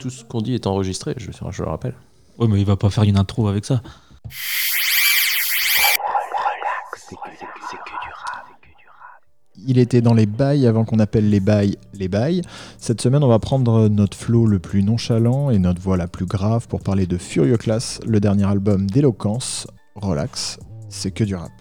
Tout ce qu'on dit est enregistré, je, je le rappelle. Ouais, mais il va pas faire une intro avec ça. Il était dans les bails avant qu'on appelle les bails les bails. Cette semaine, on va prendre notre flow le plus nonchalant et notre voix la plus grave pour parler de Furieux Class, le dernier album d'Eloquence. Relax, c'est que du rap.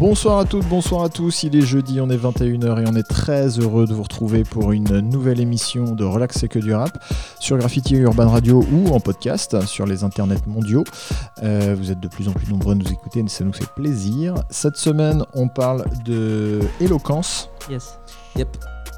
Bonsoir à toutes, bonsoir à tous. Il est jeudi, on est 21h et on est très heureux de vous retrouver pour une nouvelle émission de Relax et que du rap sur Graffiti Urban Radio ou en podcast sur les internets mondiaux. Euh, vous êtes de plus en plus nombreux à nous écouter et ça nous fait plaisir. Cette semaine, on parle de éloquence. Yes. Yep.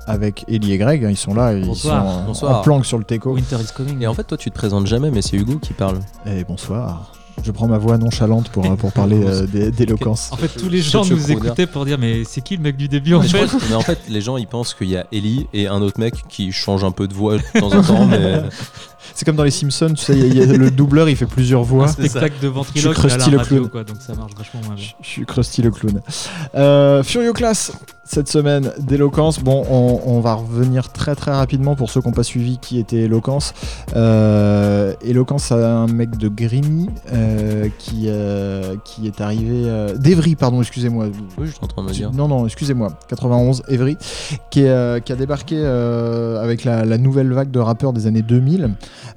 Avec Ellie et Greg, ils sont là, ils Bonsoir. sont en- Bonsoir. en planque sur le teco. Winter is coming. Et en fait, toi, tu te présentes jamais, mais c'est Hugo qui parle. Et bonsoir. Je prends ma voix nonchalante pour, pour parler euh, d'é- d'éloquence. En fait, tous les gens nous écoutaient pour dire mais c'est qui le mec du début en mais, fait que- mais en fait, les gens, ils pensent qu'il y a Ellie et un autre mec qui change un peu de voix de temps en temps, mais C'est comme dans les Simpsons, tu sais, il y a- y a le doubleur, il fait plusieurs voix. Un spectacle de ventriloque Je suis mais à Krusty la le radio clown. quoi, donc ça marche vachement moins bien. Je je suis Krusty le clown. Euh, Furio Class, cette semaine d'éloquence. Bon, on, on va revenir très très rapidement pour ceux qui n'ont pas suivi qui était Éloquence. Euh, Éloquence, c'est un mec de Grigny euh, qui, euh, qui est arrivé. euh, d'Evry, pardon, excusez-moi. oui, je suis en train de me dire. Non, non, excusez-moi, 91, Evry, qui, est, euh, qui a débarqué euh, avec la, la nouvelle vague de rappeurs des années 2000.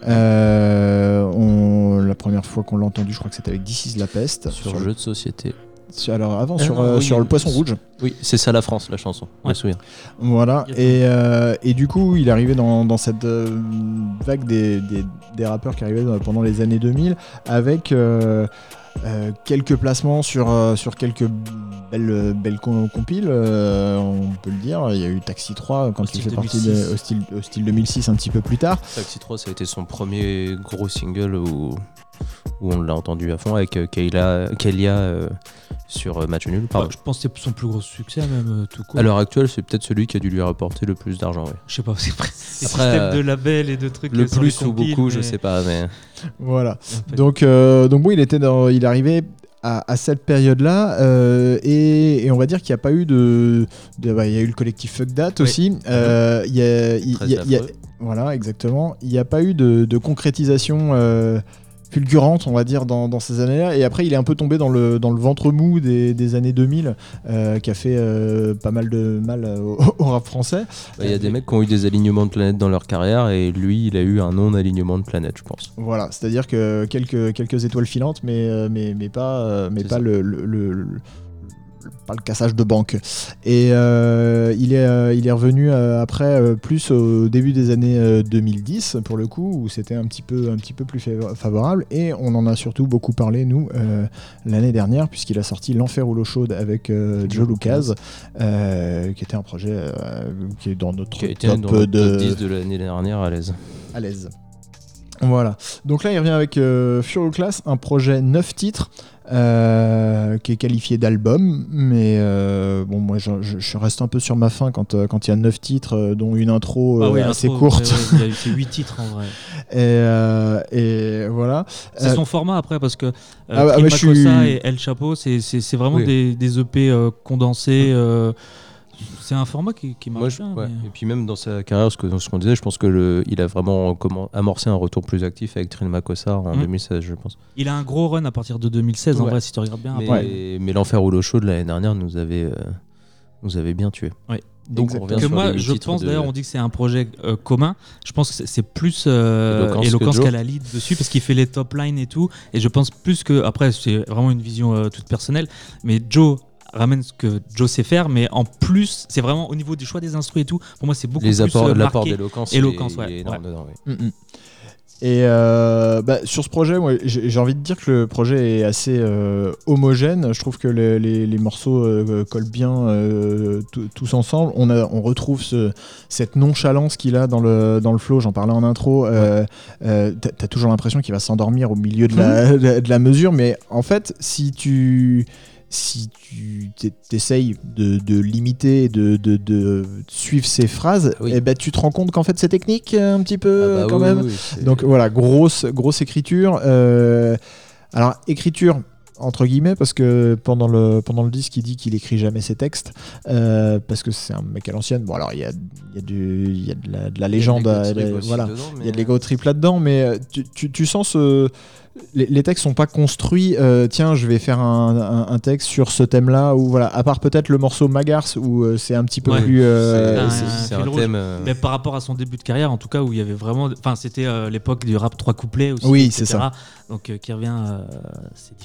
Euh, on- la première fois qu'on l'a entendu, je crois que c'était avec This is la peste. Sur jeu de société. Alors avant, Ah sur, non, euh, oui, sur le poisson rouge. Oui, c'est ça la France, la chanson. Ouais. souviens. Voilà. Et, euh, et du coup, il est arrivé dans, dans cette euh, vague des, des- des rappeurs qui arrivaient pendant les années 2000 avec quelques placements sur, sur quelques belles, belles com- compiles, on peut le dire. Il y a eu Taxi 3 quand il fait partie 2006. de, au, style, au style 2006 un petit peu plus tard. Taxi 3, ça a été son premier gros single où, où on l'a entendu à fond avec euh, Kayla, Kelia euh, sur euh, Match Nul. Pardon. Ouais, je pense que c'est son plus gros succès même tout court. À l'heure actuelle, c'est peut-être celui qui a dû lui rapporter le plus d'argent. ouais. je sais pas, c'est Après, systèmes euh, de labels et de trucs Le plus ou beaucoup, je sais pas, mais Voilà. Donc, euh, donc bon, il était dans, il arrivait à, à cette période-là euh, et, et on va dire qu'il n'y a pas eu de, de- bah, il y a eu le collectif Fuck That aussi. Euh, il y a- il- très il y a- il y a- affreux. voilà, exactement. Il n'y a pas eu de, de concrétisation euh, fulgurante, on va dire, dans, dans ces années-là. Et après, il est un peu tombé dans le, dans le ventre mou des, des années 2000, euh, qui a fait euh, pas mal de mal au, au rap français. Bah, Il y a des mecs qui ont eu des alignements de planètes dans leur carrière et lui, il a eu un non-alignement de planète, je pense. Voilà, c'est-à-dire que quelques, quelques étoiles filantes, mais, euh, mais, mais pas, euh, mais C'est pas ça. le, le- le- le- pas le cassage de banque. Et euh, il, est, euh, il est revenu euh, après plus au début des années euh, 2010 pour le coup où c'était un petit peu un petit peu plus fa- favorable et on en a surtout beaucoup parlé nous l'année dernière puisqu'il a sorti l'enfer ou l'eau chaude avec Joe Lucas qui était un projet qui est dans notre Qui a été top dans le de top 10 de l'année dernière à l'aise. à l'aise. Voilà. Donc là, il revient avec euh, Furio Class, un projet 9 titres euh, qui est qualifié d'album. Mais euh, bon, moi, je, je- je reste un peu sur ma faim quand euh, quand il y a 9 titres, dont une intro Ah euh, oui, assez courte. ouais, ouais, Il y a eu fait 8 titres en vrai. Et, euh, et voilà. C'est Euh, son format après parce que euh, Ah bah, bah, je suis- et El Chapeau, c'est- c'est c'est vraiment Oui. des, des EP euh, condensés. euh, c'est un format qui, qui marche Moi, je- bien. ouais. mais- Et puis même dans sa carrière, ce qu'on disait, je pense que le, il a vraiment comment, amorcé un retour plus actif avec Trin Makossa en Mm. 2016, je pense. Il a un gros run à partir de 2016 en Ouais. vrai si tu regardes bien. Mais, mais l'enfer ou l'eau chaude l'année dernière nous avait, euh, nous avait bien tué. Donc on que moi, je pense de- d'ailleurs, on dit que c'est un projet euh, commun. Je pense que c'est- plus euh, Éloquence qu'à la lead dessus parce qu'il fait les top lines et tout. Et je pense plus que après, c'est vraiment une vision euh, toute personnelle. Mais Joe ramène ce que Joe sait faire, mais en plus, c'est vraiment au niveau du choix des instruments et tout. Pour moi, c'est beaucoup les plus apports, euh, l'apport d'éloquence, Éloquence, ouais. dedans, oui. Mm, mm. Et euh, bah, sur ce projet, j'ai envie de dire que le projet est assez euh, homogène. Je trouve que les, les- les morceaux euh, collent bien euh, tous ensemble. On, a, on retrouve ce- cette nonchalance qu'il a dans le, dans le flow. J'en parlais en intro. Euh, euh, T'as toujours l'impression qu'il va s'endormir au milieu de la, de la mesure. Mais en fait, si tu si tu t'essayes de, de limiter, de, de, de suivre ses phrases, Oui. eh ben, tu te rends compte qu'en fait c'est technique euh, un petit peu Ah bah quand oui, même. oui, Donc voilà, grosse, grosse écriture. Euh, alors, écriture entre guillemets, parce que pendant le, pendant le disque, il dit qu'il écrit jamais ses textes, euh, parce que c'est un mec à l'ancienne. Bon, alors il y a, y a, y a de, la, de la légende, Il y a de l'ego trip aussi voilà. dedans, Il y a mais- de l'ego trip là-dedans, mais tu, tu- tu sens ce. Les, les textes sont pas construits. euh, tiens, je vais faire un, un- un texte sur ce thème-là, ou voilà. À part peut-être le morceau Magars où euh, c'est un petit peu Ouais. plus. euh, C'est- un- thème. euh, Mais par rapport à son début de carrière, en tout cas, où il y avait vraiment. Enfin, c'était euh, l'époque du rap trois couplets aussi. Oui, c'est ça. Donc, euh, qui revient. euh.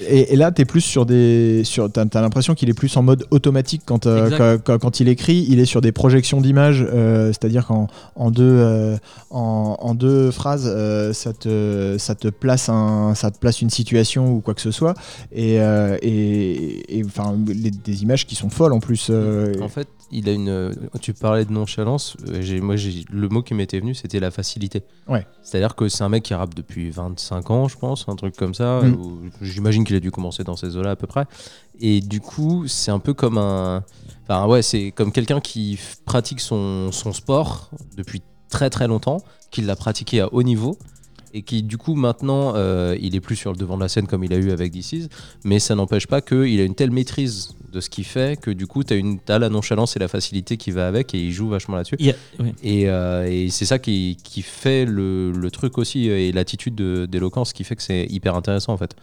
Et, et là, t'es plus sur des, sur, t'as, t'as l'impression qu'il est plus en mode automatique quand, euh, quand, quand- quand il écrit. Il est sur des projections d'images, euh, c'est-à-dire qu'en en deux, euh, en, en deux phrases, euh, ça te, ça te place un, ça te place une situation ou quoi que ce soit. Et, euh, et, enfin, des images qui sont folles en plus. euh, En fait, il a une. Tu parlais de nonchalance. euh, Moi, le mot qui m'était venu, c'était la facilité. Ouais. C'est-à-dire que c'est un mec qui rappe depuis 25 ans, je pense, un truc comme ça. Mm. J'imagine qu'il a dû commencer dans ces eaux-là à peu près. Et du coup, c'est un peu comme un. Enfin, ouais, c'est comme quelqu'un qui pratique son, son sport depuis très très longtemps, qui l'a pratiqué à haut niveau. Et qui du coup maintenant euh, il est plus sur le devant de la scène comme il a eu avec This Is, mais ça n'empêche pas qu'il a une telle maîtrise de ce qu'il fait que du coup tu as, la nonchalance et la facilité qui va avec et il joue vachement là-dessus. Et, euh, et c'est ça qui, qui fait le, le truc aussi euh, et l'attitude de- d'éloquence qui fait que c'est hyper intéressant en fait.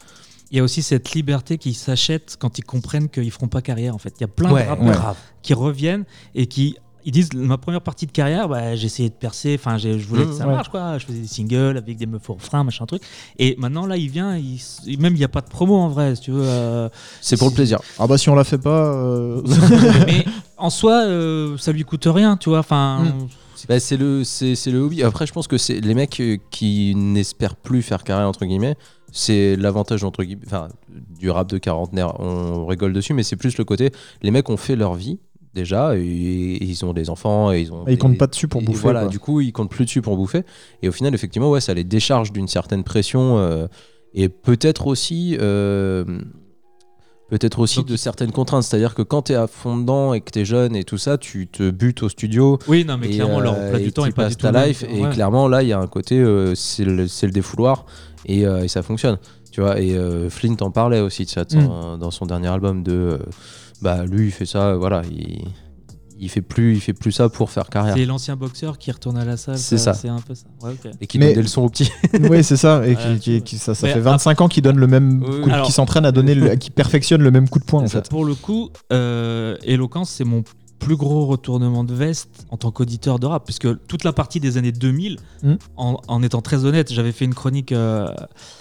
Il y a aussi cette liberté qui s'achète quand ils comprennent qu'ils feront pas carrière. En fait, il y a plein Ouais, de rappeurs ouais. qui reviennent et qui ils disent ma première partie de carrière bah, j'ai essayé de percer enfin j'ai- je voulais que Mmh, ça ouais. marche quoi je faisais des singles avec des meufs au refrain machin truc et maintenant là il vient il, même il n'y a pas de promo en vrai si tu veux euh, C'est pour le plaisir. Ah bah si on la fait pas. euh, mais en soi euh, ça lui coûte rien tu vois enfin Mm. Bah, c'est le, c'est, c'est le hobby. Après, je pense que c'est les mecs euh, qui n'espèrent plus faire carrière entre guillemets. C'est l'avantage entre guillemets, enfin, du rap de quarantenaire. On rigole dessus, mais c'est plus le côté. Les mecs ont fait leur vie déjà et, et ils ont des enfants et ils ont. ils des- comptent pas dessus pour et bouffer. Voilà, quoi. du coup, ils comptent plus dessus pour bouffer. Et au final, effectivement, ouais, ça les décharge d'une certaine pression euh, et peut-être aussi. euh, Peut-être aussi Donc, de certaines contraintes, c'est-à-dire que quand tu es à fond dedans et que tu es jeune et tout ça, tu te butes au studio, oui non mais et, clairement leur euh, et du temps est pas du tout ta même. et Ouais. clairement là il y a un côté euh, c'est le, c'est le défouloir et, euh, et ça fonctionne tu vois et euh, Flint en parlait aussi de ça son- dans son dernier album de euh, bah lui il fait ça euh, voilà il, il fait plus il fait plus ça pour faire carrière c'est l'ancien boxeur qui retourne à la salle C'est ça. c'est un peu ça Ouais, et qui Mais- donne des leçons aux petits oui, c'est ça. Et qui, qui- tu- qui- ça, fait 25 ans qu'il donne le même Oui, oui. coup de- Alors- qui s'entraîne à donner, le- qui perfectionne le même coup de poing en C'est ça. fait. Pour le coup, euh, Eloquence, c'est mon plus gros retournement de veste en tant qu'auditeur de rap, puisque toute la partie des années 2000, Mm. en, en étant très honnête, j'avais fait une chronique euh,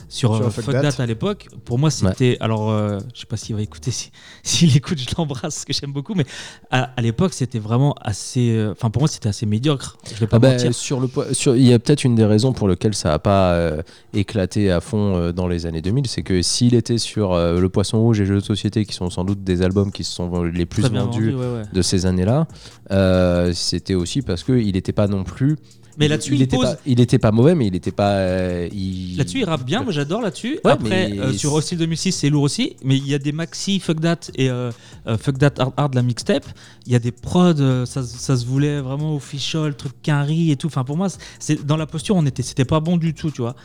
sur, Sur euh, Fuck That. That à l'époque. Pour moi, c'était. Alors, euh, je sais pas s'il va écouter, si- s'il écoute, je l'embrasse, parce que j'aime beaucoup, mais à, à l'époque, c'était vraiment assez. euh, Enfin, pour moi, c'était assez médiocre. Je vais pas Ah bah, mentir. sur le sur- il y a peut-être une des raisons pour lesquelles ça n'a pas euh, éclaté à fond euh, dans les années 2000 c'est que s'il était sur euh, le poisson rouge et jeux de société qui sont sans doute des albums qui se sont les plus vendus vendu, ouais, ouais. de ces années-là, euh, c'était aussi parce qu'il n'était pas non plus. Mais là-dessus, il, était pose. pas, il était pas mauvais, mais il était pas. euh, il- Là-dessus, il rappe bien, moi j'adore là-dessus. Ouais, Après, mais euh, sur Hostile 2006, c'est lourd aussi, mais il y a des maxi Fuck That et euh, Fuck That Hard Hard, la mixtape. Il y a des prods, ça, ça se voulait vraiment official, truc quinri et tout. Enfin, pour moi, c'est dans la posture, on était, c'était pas bon du tout, tu vois.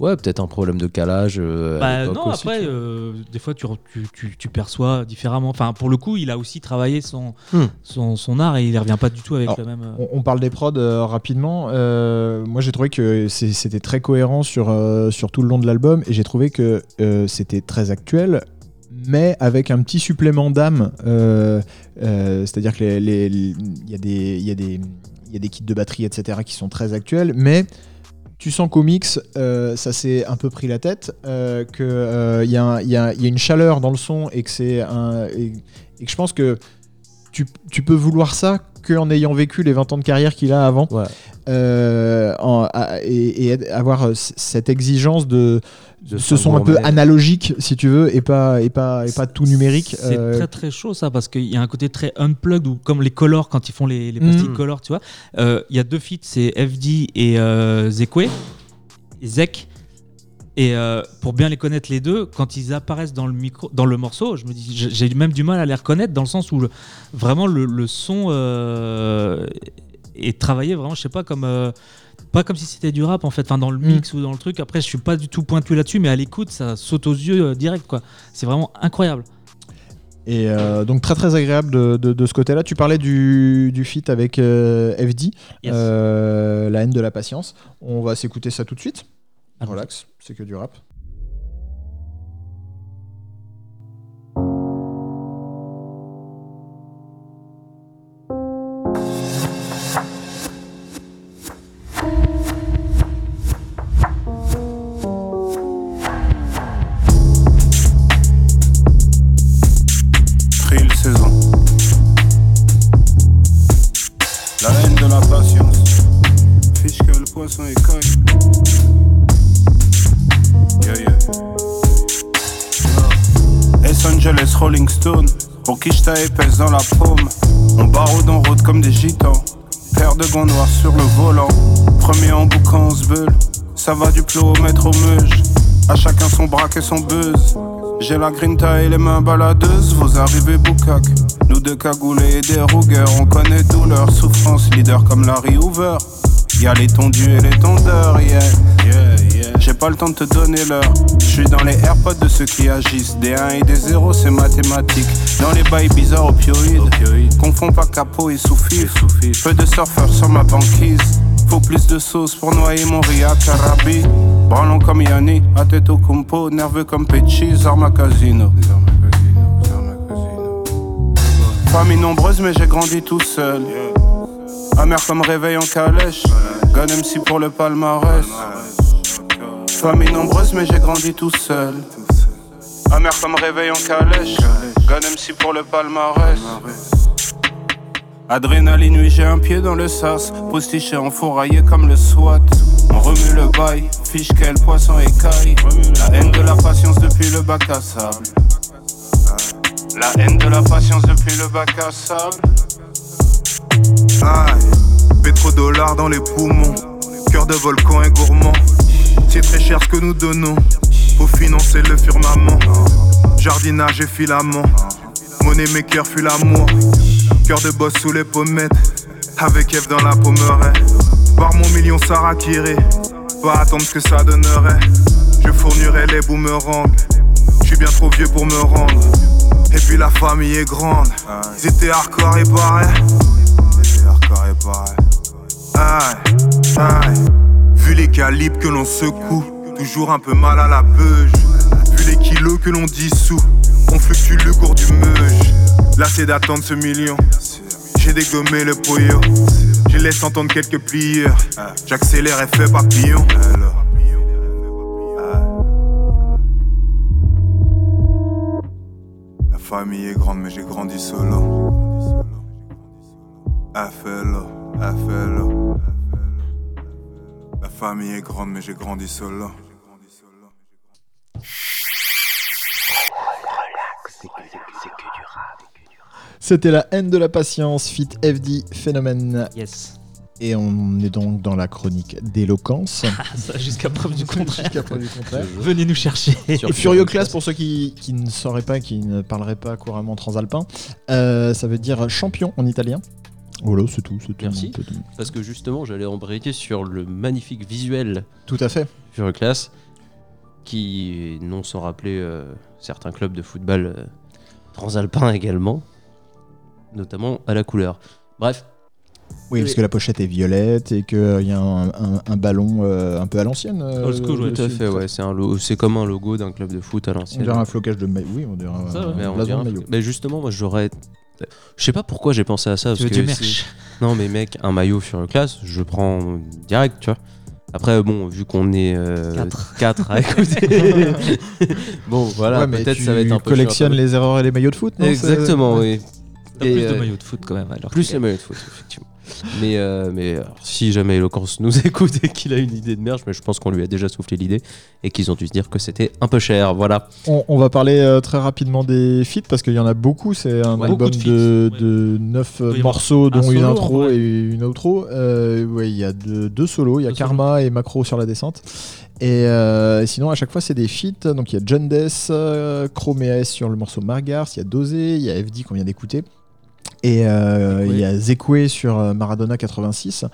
Ouais, peut-être un problème de calage. euh, Bah, non, aussi, après, tu euh, des fois, tu, re- tu, tu- tu perçois différemment. Enfin, pour le coup, il a aussi travaillé son, Hmm. son, son art et il ne revient pas du tout avec Alors, le même. euh, On, on parle des prods euh, rapidement. Euh, moi, j'ai trouvé que c'était très cohérent sur, euh, sur tout le long de l'album et j'ai trouvé que euh, c'était très actuel, mais avec un petit supplément d'âme. euh, euh, C'est-à-dire que les- les- les- il y, a des- il y, a des- il y a des kits de batterie, etc., qui sont très actuels, mais tu sens qu'au mix, euh, ça s'est un peu pris la tête, euh, qu'il y, a un- il y a- il y a une chaleur dans le son et que c'est un. Et, et que je pense que tu, tu peux vouloir ça qu'en ayant vécu les 20 ans de carrière qu'il a avant. Ouais. Euh, en- à- et, avoir euh, cette exigence De ce fin son un peu gourmet. analogique, si tu veux, et pas, et pas, et pas tout numérique. C'est euh, très très chaud ça parce qu'il y a un côté très unplugged ou comme les colors quand ils font les, les pastilles Mhm. color, tu vois. Euh, Il y a deux feats, c'est FD et euh, Zekwe, Zek. Et euh, pour bien les connaître les deux, quand ils apparaissent dans le micro, dans le morceau, je me dis, j'ai même du mal à les reconnaître dans le sens où vraiment le, le son euh, est travaillé vraiment, je sais pas comme. euh, pas comme si c'était du rap en fait, enfin, dans le Mm. mix ou dans le truc. Après, je suis pas du tout pointu là-dessus, mais à l'écoute, ça saute aux yeux euh, direct quoi. C'est vraiment incroyable. Et euh, donc très très agréable de, de- de ce côté-là. Tu parlais du, du feat avec euh, FD, Yes. la haine de la patience. On va s'écouter ça tout de suite. Relax, c'est que du rap. Stone. Pour qui je épaisse dans la paume. On baroude en route comme des gitans. Paire de gants noirs sur le volant. Premier en boucan, on se. Ça va du plomètre au meuge. À chacun son braque et son buzz. J'ai la grinta et les mains baladeuses. Vos arrivées boucac. Nous deux cagoulés et des rougueurs. On connaît douleur, souffrance, leader comme Larry Hoover. Y'a les tondus et les tondeurs, yeah, yeah, yeah. Pas le temps de te donner l'heure. J'suis dans les AirPods de ceux qui agissent. Des 1 et des 0, c'est mathématique. Dans les bails bizarres opioïdes. Confonds pas capot et sous-fil. Peu de surfeurs sur ma banquise. Faut plus de sauce pour noyer mon riz à Carabi. Branlons comme Yanni, à tête au compo. Nerveux comme Pecci, Zarma Casino. Famille nombreuse, mais j'ai grandi tout seul. Amer comme réveil en calèche. Gun MC pour le palmarès. Famille nombreuse, mais j'ai grandi tout seul. Amer comme réveil en calèche. Gun MC pour le palmarès. Adrénaline, oui, j'ai un pied dans le sas. Postiché enfouraillé comme le SWAT. On remue le bail, fiche quel poisson écaille. La haine de la patience depuis le bac à sable. La haine de la patience depuis le bac à sable. Aïe, pétrodollars dans les poumons, cœur de volcan et gourmand. C'est très cher ce que nous donnons, pour financer le firmament. Jardinage et filament, monnaie maker fut l'amour. Cœur de boss sous les pommettes, avec F dans la pommeraie. Voir mon million s'arakirer, pas attendre ce que ça donnerait. Je fournirai les boomerangs, je suis bien trop vieux pour me rendre. Et puis la famille est grande, ils étaient hardcore et pareil. C'était hardcore et pareil. Aïe, aïe. Les calibres que l'on secoue, toujours un peu mal à la beuge. Vu les kilos que l'on dissout, on fluctue le cours du meuge. Lassé d'attendre ce million, j'ai dégommé le poyo. Je laisse entendre quelques plieurs. J'accélère et fais papillon. La famille est grande, mais j'ai grandi solo. FLO, FLO. La famille est grande, mais j'ai grandi solo. C'était la haine de la patience, fit FD Phénomène. Yes. Et on est donc dans la chronique d'éloquence. Ça, jusqu'à preuve du contraire. Jusqu'à preuve du contraire. Venez nous chercher. Sur- Et Furio Class, pour ceux qui, qui ne sauraient pas, qui ne parleraient pas couramment transalpin, euh, ça veut dire champion en italien. Voilà, c'est tout, c'est tout. Merci. Parce que justement, j'allais embrayer sur le magnifique visuel Tout à fait. Fury Class, qui non sans rappeler euh, certains clubs de football euh, transalpins également, notamment à la couleur. Bref, Oui, parce que la pochette est violette et qu'il y a un, un- un ballon euh, un peu à l'ancienne. euh, school, tout à fait, ouais, c'est un lo- c'est comme un logo d'un club de foot à On l'ancienne. dirait un flocage de maillot. Oui, on dirait un, Ça, ouais. on dirait de un- maillot. mais justement, moi j'aurais. Je sais pas pourquoi j'ai pensé à ça. Tu veux parce du que Non, mais mec, un maillot Fury Class, je prends direct, tu vois. Après, bon, vu qu'on est euh, Quatre. quatre à écouter, bon, voilà, Ouais, peut-être tu ça va être un peu collectionnes chiant. les erreurs et les maillots de foot, non Exactement, oui. Plus de euh, maillots de foot quand même. Alors Plus les maillots de foot, effectivement. Mais, euh, mais alors, si jamais Eloquence nous écoute et qu'il a une idée de merch, mais je pense qu'on lui a déjà soufflé l'idée et qu'ils ont dû se dire que c'était un peu cher. Voilà. On, on va parler euh, très rapidement des feats parce qu'il y en a beaucoup. C'est un Ouais, album de de, feats, de 9 Il doit y morceaux, dont un une solo, intro et une outro. Euh, ouais, il y a deux, deux solos. Il y a Deux Karma et Macro sur la descente. Et euh, sinon, à chaque fois, c'est des feats. Donc, il y a John Death, euh, Chrome et sur le morceau Margars. Il y a Dosé, il y a FD qu'on vient d'écouter. Et euh, il y a Zekwe sur euh, Maradona 86.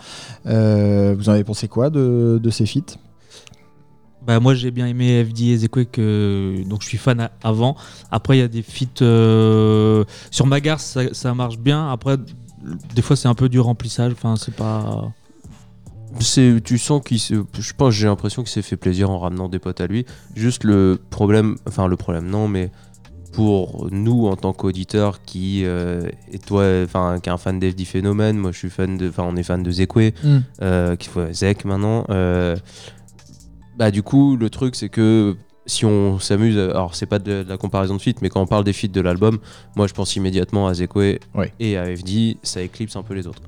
Euh, vous en avez pensé quoi de, de ces feats? Bah, moi j'ai bien aimé FD et Zekwe que donc je suis fan avant. Après il y a des feats euh, sur Magar ça, ça marche bien. Après des fois c'est un peu du remplissage. Enfin c'est pas. C'est, tu sens qu'il se, je pense, j'ai l'impression qu'il s'est fait plaisir en ramenant des potes à lui. Juste le problème, enfin le problème, non, mais pour nous en tant qu'auditeurs qui euh, et toi, enfin qui est un fan d'FD Phénomène, moi je suis fan de, enfin on est fan de Zekwe, euh, qu'il faut Zek maintenant. euh, bah du coup le truc c'est que si on s'amuse, alors c'est pas de, de la comparaison de feats, mais quand on parle des feats de l'album, moi je pense immédiatement à Zekwe et à FD, ça éclipse un peu les autres.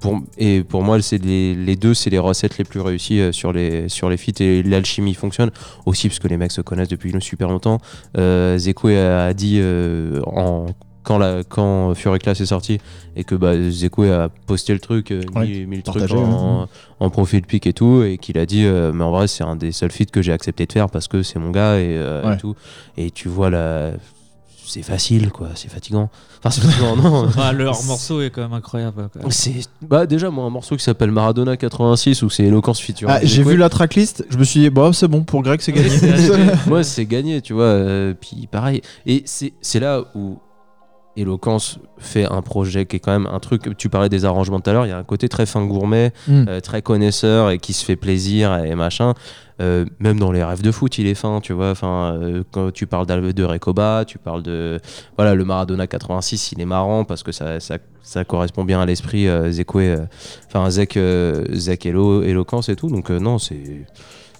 Pour, et pour moi, c'est les, les deux, c'est les recettes les plus réussies euh, sur les, sur les feats et l'alchimie fonctionne aussi parce que les mecs se connaissent depuis super longtemps. Euh, Zekwe a, dit euh, en, quand, la, quand Fury Class est sorti et que bah, Zekwe a posté le truc, euh, Ouais, mis, mis le truc en, en profil pic et tout, et qu'il a dit, euh, mais en vrai, c'est un des seuls feats que j'ai accepté de faire parce que c'est mon gars et, euh, Ouais. et tout. Et tu vois la. C'est facile, quoi, c'est fatigant. Enfin, c'est fatigant, non. Ah, leur morceau est quand même incroyable. quoi. C'est bah déjà moi un morceau qui s'appelle Maradona 86 où c'est éloquence feature. Ah, J'ai vu la tracklist, je me suis dit, bon, c'est bon, pour Greg, c'est gagné. Moi c'est gagné, tu vois. euh, puis pareil. Et c'est c'est là où Eloquence fait un projet qui est quand même un truc. Tu parlais des arrangements tout à l'heure. Il y a un côté très fin gourmet, Mm. euh, très connaisseur et qui se fait plaisir et machin. Euh, même dans les rêves de foot, il est fin, tu vois. Enfin, euh, quand tu parles de Recoba, tu parles de voilà le Maradona 86, il est marrant parce que ça, ça, ça correspond bien à l'esprit Zekwe, enfin Zek, Zek Elo, Eloquence et tout. Donc non, c'est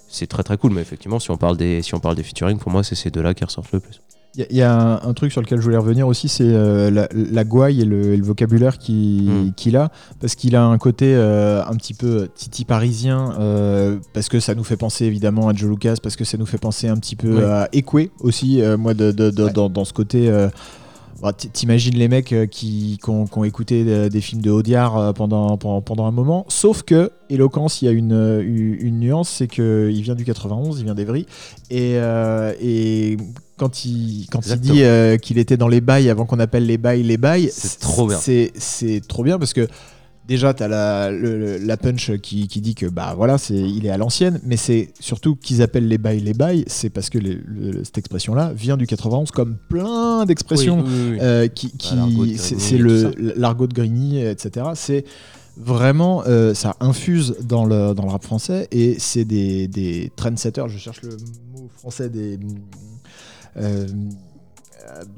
c'est très très cool. Mais effectivement, si on parle des si on parle des featuring, pour moi, c'est ces deux-là qui ressortent le plus. Il y a- il y, a un, un truc sur lequel je voulais revenir aussi, c'est euh, la, la gouaille et le, et le vocabulaire qui- Mm. qu'il a, parce qu'il a un côté euh, un petit peu titi parisien, euh, parce que ça nous fait penser évidemment à Joe Lucas, parce que ça nous fait penser un petit peu Oui. à Ekwe aussi, euh, moi, de, de- de- Ouais. dans, dans ce côté. Euh, bah, T'imagines les mecs euh, qui, qui ont, qui ont écouté des, des films de Audiard euh, pendant, pendant, pendant un moment, sauf que Éloquence, il y a une, euh, nuance, c'est qu'il vient du 91, il vient d'Evry, et, euh, et quand il, quand il Exactement. dit euh, qu'il était dans les bails avant qu'on appelle les bails les bails, C'est trop bien. C'est trop bien parce que déjà tu as la, le- le- la punch qui, qui dit que bah voilà, c'est il est à l'ancienne, mais c'est surtout qu'ils appellent les bails les bails, c'est parce que les- le- cette expression là vient du 91 comme plein d'expressions Oui, oui, oui. euh, qui, de c'est le l'argot de Grigny, etc. C'est vraiment euh, ça infuse dans le dans le rap français et c'est des, des trendsetters. Je cherche le mot français des euh,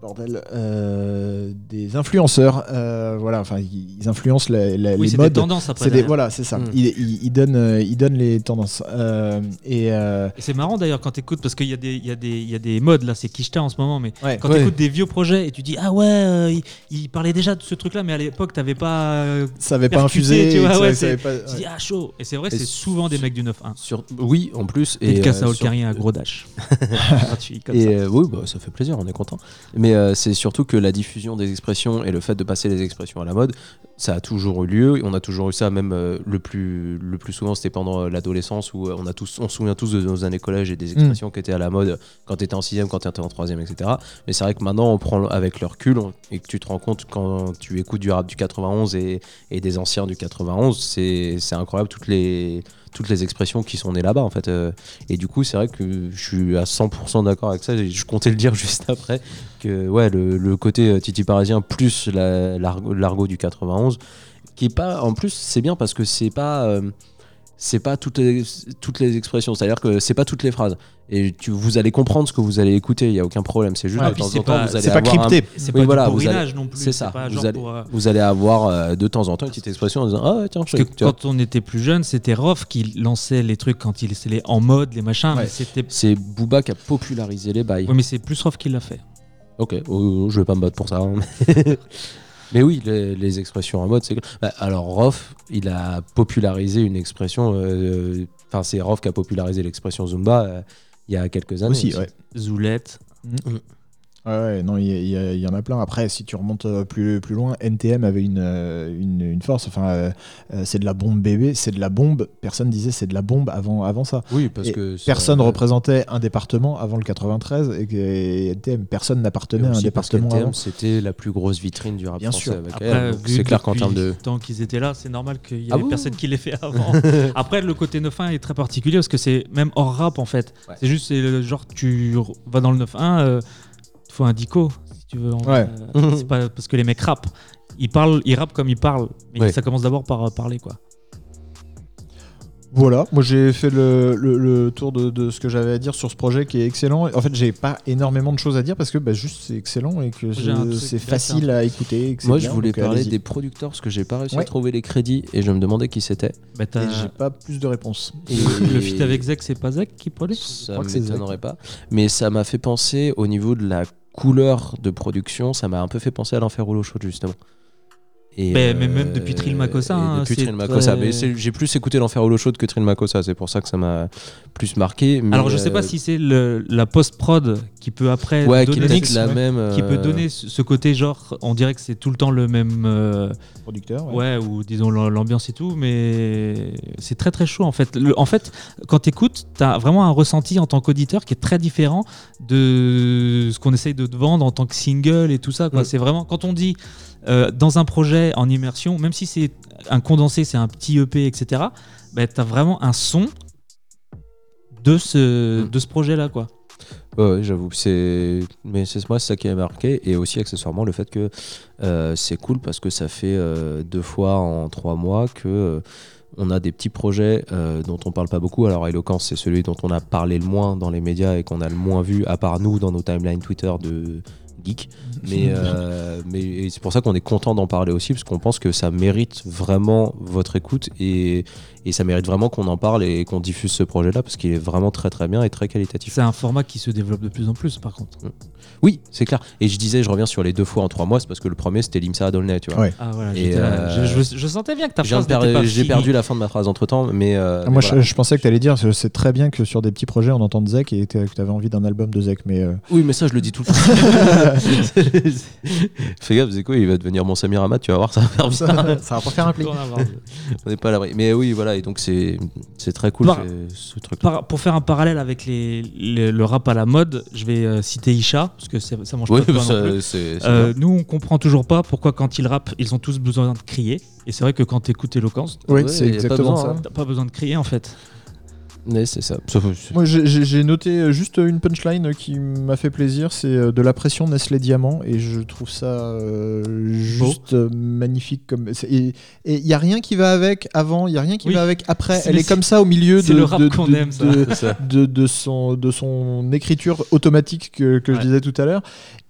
bordel euh, des influenceurs. euh, voilà, enfin ils ils influencent la- la- Oui, les c'est des modes. tendances après. Des, voilà, c'est ça. Mm. Ils, ils- ils donnent, euh, ils donnent les tendances. Euh, et euh, Et c'est marrant d'ailleurs quand t'écoutes parce qu'il y, a des- il y, a des- il y a des modes là, c'est Kishta en ce moment, mais ouais. quand Ouais. t'écoutes des vieux projets et tu dis ah ouais, euh, il, il parlait déjà de ce truc-là, mais à l'époque t'avais pas. euh, ça avait pas infusé. tu vois, ça- ouais, ça pas- tu dis ah chaud. Et c'est vrai, Et c'est souvent des mecs du 9-1. Sur... Oui, en plus. Et Et, casse à euh, Olcarien à gros dash. Gratuit, comme Et ça. euh, oui, bah, ça fait plaisir, on est content. Mais euh, c'est surtout que la diffusion des expressions et le fait de passer les expressions à la mode, ça a toujours eu lieu. On a toujours eu ça, même euh, le, plus, le plus souvent, c'était pendant euh, l'adolescence où on, a tous, on se souvient tous de nos années collège et des expressions qui étaient à la mode quand tu étais en 6 quand tu étais en 3 etc. Mais c'est vrai que maintenant, on prend avec le recul on- et que tu te rends compte quand tu écoutes du rap du 91 et, et des anciens du 91, c'est c'est incroyable toutes les, toutes les expressions qui sont nées là-bas en fait. Euh, et du coup, c'est vrai que je suis à 100% d'accord avec ça. Je comptais le dire juste après que ouais, le, côté euh, Titi parisien plus la- l'argot du 91, qui pas. En plus, c'est bien parce que c'est pas. C'est pas toutes les, toutes les expressions, c'est-à-dire que c'est pas toutes les phrases. Et tu, vous allez comprendre ce que vous allez écouter, il y a aucun problème. C'est juste Ouais, de temps en temps, pas- vous allez C'est pas avoir un- crypté. C'est oui, pas voilà, du vous allez- non plus. c'est ça, pas vous allez- pour, euh, vous allez avoir euh, de temps en temps une petite expression en disant Ah tiens, Parce que quand on était plus jeune, c'était Rof qui lançait les trucs quand il était en mode, les machins. Ouais. C'était. c'est Booba qui a popularisé les bails. Oui, mais c'est plus Rof qui l'a fait. Ok, oh, je vais pas me battre pour ça. hein. Mais oui, les, les expressions en mode, c'est. Bah, alors, Rof, il a popularisé une expression. euh, Enfin, c'est Rof qui a popularisé l'expression Zumba euh, il y a quelques années. Aussi, ouais. Zoulette. Ouais, ouais, non, il y, en a plein. Après, si tu remontes euh, plus, plus loin, NTM avait une, euh, une, une force. Enfin, euh, c'est de la bombe bébé, c'est de la bombe. Personne disait c'est de la bombe avant, avant ça. Oui, parce Et que. ça- Personne représentait un département avant le 93 et NTM, personne n'appartenait à un département avant. c'était la plus grosse vitrine du rap Bien français sûr. avec Après, elle. C'est clair qu'en termes de. temps qu'ils étaient là, c'est normal qu'il y Ah ait bon personne qui l'ait fait avant. Après, le côté 9-1 est très particulier parce que c'est même hors rap en fait. Ouais. C'est juste, c'est le genre, tu vas dans le 9-1, euh, il faut un dico si tu veux. Ouais. euh, c'est pas parce que les mecs rappent. Ils parlent, ils rappent comme ils parlent. Mais Ouais. ça commence d'abord par euh, parler quoi. Voilà, moi j'ai fait le, le- le tour de, de ce que j'avais à dire sur ce projet qui est excellent. En fait, j'ai pas énormément de choses à dire parce que bah, juste c'est excellent et que c'est facile à écouter. et que c'est Moi, bien, je voulais donc, parler des producteurs parce que j'ai pas réussi Ouais. à trouver les crédits et je me demandais qui c'était. Bah, t'as- Et j'ai pas plus de réponses. Et- Le feat avec Zek, c'est pas Zek qui produit? Ça crois que c'est m'étonnerait pas. Mais ça m'a fait penser au niveau de la couleur de production, ça m'a un peu fait penser à l'enfer rouleau chaud justement. Et, Mais- mais même depuis Trill Makossa, et hein, depuis Trill Makossa. très- j'ai plus écouté l'enfer rouleau chaud que Trill Makossa, c'est pour ça que ça m'a plus marqué. mais, Alors je sais pas euh, si c'est la post-prod qui peut après Ouais, qui est donner, peut-être la même. qui peut euh, donner ce côté genre, on dirait que c'est tout le temps le même... euh, Producteur. ouais. Ouais, ou disons l'am- l'ambiance et tout, mais c'est très très chaud en fait. Le- en fait, quand t'écoutes, t'as vraiment un ressenti en tant qu'auditeur qui est très différent de ce qu'on essaye de te vendre en tant que single et tout ça. quoi. Mm. C'est vraiment quand on dit euh, dans un projet en immersion, même si c'est un condensé, c'est un petit EP, etc. Bah, t'as vraiment un son de ce Mm. de ce projet-là, quoi. Ouais, j'avoue. C'est, mais c'est moi, c'est ça qui m'a marqué, et aussi accessoirement le fait que euh, c'est cool parce que ça fait euh, deux fois en trois mois que euh, on a des petits projets dont on parle pas beaucoup. Alors, Eloquence, c'est celui dont on a parlé le moins dans les médias et qu'on a le moins vu, à part nous dans nos timelines Twitter de geek. Mais, euh, mais c'est pour ça qu'on est content d'en parler aussi, parce qu'on pense que ça mérite vraiment votre écoute et, et ça mérite vraiment qu'on en parle et qu'on diffuse ce projet-là, parce qu'il est vraiment très très bien et très qualitatif. C'est un format qui se développe de plus en plus, par contre. Oui, c'est clair. Et je disais, je reviens sur les deux fois en trois mois, c'est parce que le premier c'était Limsa Adolnay, tu vois. Ouais. Ah voilà, Et, euh, je, je- je sentais bien que ta phrase per- J'ai perdu la fin de ma phrase entre temps, mais. euh, Ah, mais moi, voilà. je, je pensais que tu allais dire c'est très bien que sur des petits projets, on entende Zek et que tu avais envie d'un album de Zek. Mais euh, Oui, mais ça, je le dis tout le temps. Fais gaffe, Zeko, il va devenir mon Samir Hamad, tu vas voir, ça va faire ça, bizarre. ça va pas faire un pli. On n'est pas à l'abri. Mais oui, voilà, et donc c'est c'est très cool Par- ce, truc. Par- pour faire un parallèle avec les, les- le rap à la mode, je vais euh, citer Isha, parce que ça mange Oui, pas de pain non plus. ça- Euh, nous, on comprend toujours pas pourquoi quand ils rappent, ils ont tous besoin de crier. Et c'est vrai que quand tu écoutes Eloquence, Oui, c'est exactement besoin, ça. hein. t'as pas besoin de crier en fait. Mais c'est ça. Moi, j'ai- noté juste une punchline qui m'a fait plaisir, c'est euh, de la pression Nestlé Diamant, et je trouve ça euh, juste euh, magnifique. Comme et il y a rien qui va avec avant, il y a rien qui Oui. va avec après. Elle est comme ça au milieu de c'est le rap de- qu'on de- aime, ça. de- c'est ça. de, de son, de son écriture automatique que, que je disais tout à l'heure.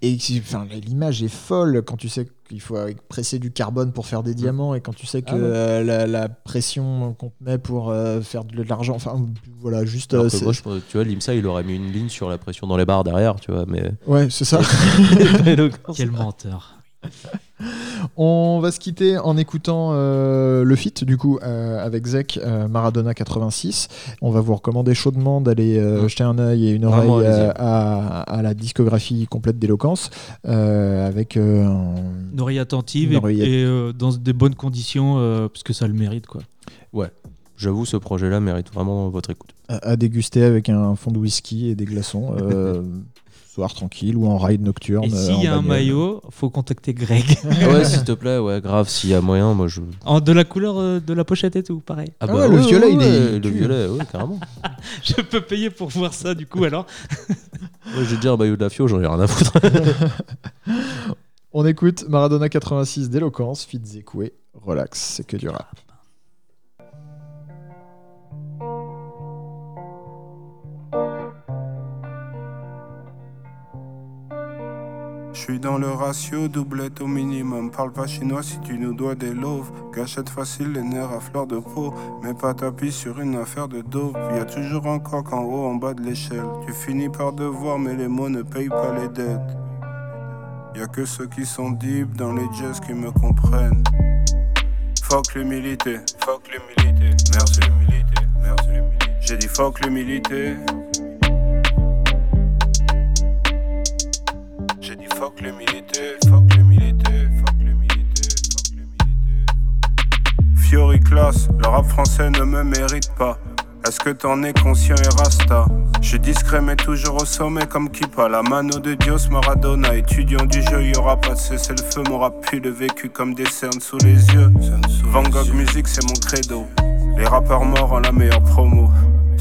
Et enfin, l'image est folle quand tu sais qu'il faut presser du carbone pour faire des diamants et quand tu sais que Ah ouais. euh, la, la pression qu'on te met pour euh, faire de l'argent. Enfin, voilà, juste. Alors euh, que c'est- moi, je- tu vois, Limsa, il aurait mis une ligne sur la pression dans les barres derrière, tu vois, mais. Ouais, c'est ça. Quel menteur. On va se quitter en écoutant euh, le feat du coup euh, avec Zek euh, Maradona 86. On va vous recommander chaudement d'aller jeter un œil et une oreille euh, à, à la discographie complète d'Éloquence euh, avec euh, un- Une oreille attentive Une et, oreille- et, euh, dans des bonnes conditions, euh, parce que ça le mérite quoi. J'avoue, ce projet-là mérite vraiment votre écoute. à, à déguster avec un fond de whisky et des glaçons. soir tranquille ou en ride nocturne. Et euh, s'il y a un maillot, faut contacter Greg. Ah ouais, s'il te plaît, ouais, grave, s'il y a moyen, moi je. En- de la couleur euh, de la pochette et tout, pareil. Ah ouais, le violet, il est- Le violet, ouais, carrément. Je peux payer pour voir ça du coup alors. Moi, j'ai déjà un maillot de la FIO, j'en ai rien à foutre. On écoute Maradona 86 d'éloquence, Fit Zekoué, relax, c'est que du rap. Je suis dans le ratio doublette au minimum. Parle pas chinois si tu nous dois des loaves. Gâchette facile, les nerfs à fleur de peau. Mais pas tapis sur une affaire de dope. Y a toujours un coq en haut, en bas de l'échelle. Tu finis par devoir, mais les mots ne payent pas les dettes. Y a que ceux qui sont deep dans les jazz qui me comprennent. Fuck l'humilité, fuck l'humilité. Merci l'humilité, merci l'humilité. J'ai dit fuck l'humilité. Fuck fuck fuck. Fiori classe, le rap français ne me mérite pas. Est-ce que t'en es conscient et rasta? Je suis discret mais toujours au sommet comme Kipa La mano de Dios Maradona. Étudiant du jeu, y aura pas de cessez le feu M'aura pu le vécu comme des cernes sous les yeux. Van Gogh musique c'est mon credo. Les rappeurs morts ont la meilleure promo.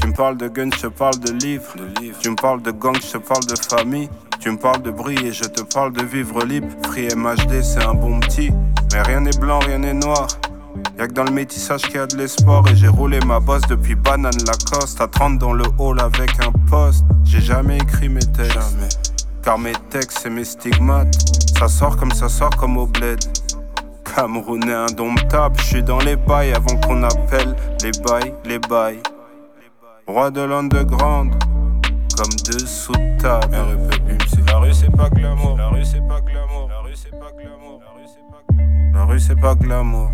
Tu me parles de guns, je te parle de livres. Tu me parles de gang, je te parle de famille tu me parles de briller, je te parle de vivre libre. Free MHD, c'est un bon petit. Mais rien n'est blanc, rien n'est noir. Y'a que dans le métissage qu'il y a de l'espoir et j'ai roulé ma bosse depuis Banane Lacoste à 30 dans le hall avec un poste. J'ai jamais écrit mes textes. Jamais. Car mes textes c'est mes stigmates. Ça sort comme ça sort comme au bled. Camerounais indomptable, je suis dans les bails avant qu'on appelle les bails, les bails. Roi de l'underground, comme dessous de table. La rue c'est pas glamour, la rue c'est pas glamour, la rue c'est pas glamour, la rue c'est pas glamour. La rue c'est pas glamour.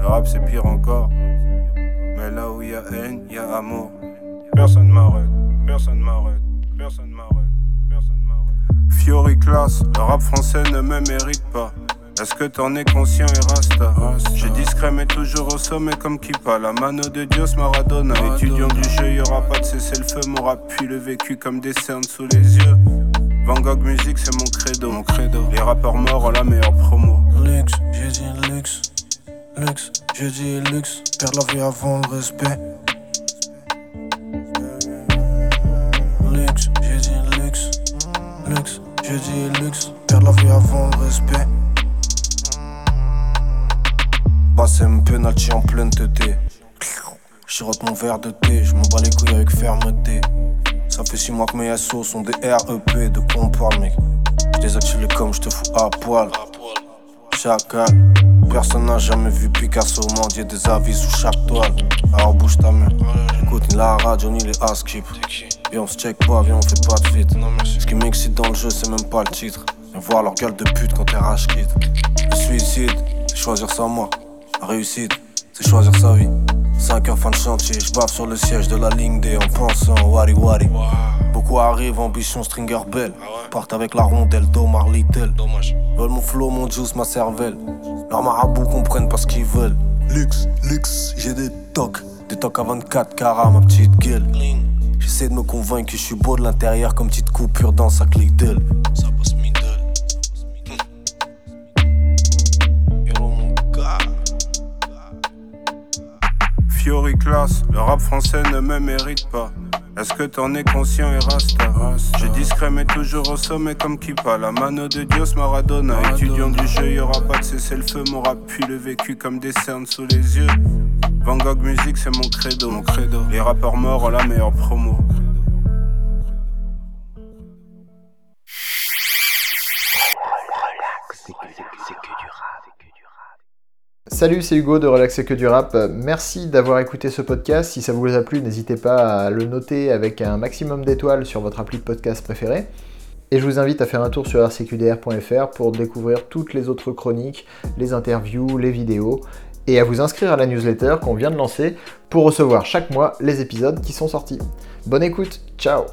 Le rap c'est pire encore. Mais là où y a haine, y a amour. Personne m'arrête, personne m'arrête, personne m'arrête, m'arrête. Fiori le rap français ne me mérite pas. Est-ce que t'en es conscient et rasta, J'ai discret mais toujours au sommet comme Kipa La mano de Dios Maradona Étudiant du jeu, y aura pas de cesser le feu M'aura pu le vécu comme des cernes sous les yeux. Van Gogh musique c'est mon credo, mon credo. Les rappeurs morts ont la meilleure promo. Luxe, j'ai dit luxe Luxe, je dis luxe, perdre la vie avant le respect. Luxe, je dis luxe, luxe, je dis luxe, perdre la vie avant le respect. Basse un penalty en pleine tété. Chirote mon verre de thé, je me bats les couilles avec fermeté. Ça fait 6 mois que mes SO sont des REP, de quoi on parle, mec? Désactive les comme je te fous à poil. Chacal. Personne n'a jamais vu Picasso mendier des avis sous chaque toile. Alors bouge ta main. Écoute ni la radio ni les askip. Viens on se check pas, viens on fait pas de vite. Ce qui m'excite dans le jeu c'est même pas le titre. Viens voir leur gueule de pute quand t'es rage quitte. Le suicide, c'est choisir sa mort. La réussite, c'est choisir sa vie. 5 heures fin de chantier, je bave sur le siège de la ligne D en pensant wari wari. Beaucoup arrivent, ambition Stringer Bell. Partent avec la rondelle d'Omar Little. Veulent mon flow, mon juice, ma cervelle. Leurs marabouts comprennent pas ce qu'ils veulent. Luxe, luxe, j'ai des tocs. Des tocs à 24 carats, ma petite gueule. J'essaie de me convaincre que je suis beau de l'intérieur comme petite coupure dans sa clique d'elle. Ça passe Fiori classe, le rap français ne me mérite pas. Est-ce que t'en es conscient et rasta, J'ai discret mais toujours au sommet comme Kipa La mano de Dios Maradona, Étudiant du jeu, y aura pas de cesser le feu Mon rap puis le vécu comme des cernes sous les yeux. Van Gogh musique c'est mon credo, mon credo. Les rappeurs morts ont la meilleure promo Salut, c'est Hugo de Relaxer que du rap. Merci d'avoir écouté ce podcast. Si ça vous a plu, n'hésitez pas à le noter avec un maximum d'étoiles sur votre appli de podcast préféré. Et je vous invite à faire un tour sur rcqdr.fr pour découvrir toutes les autres chroniques, les interviews, les vidéos, et à vous inscrire à la newsletter qu'on vient de lancer pour recevoir chaque mois les épisodes qui sont sortis. Bonne écoute, ciao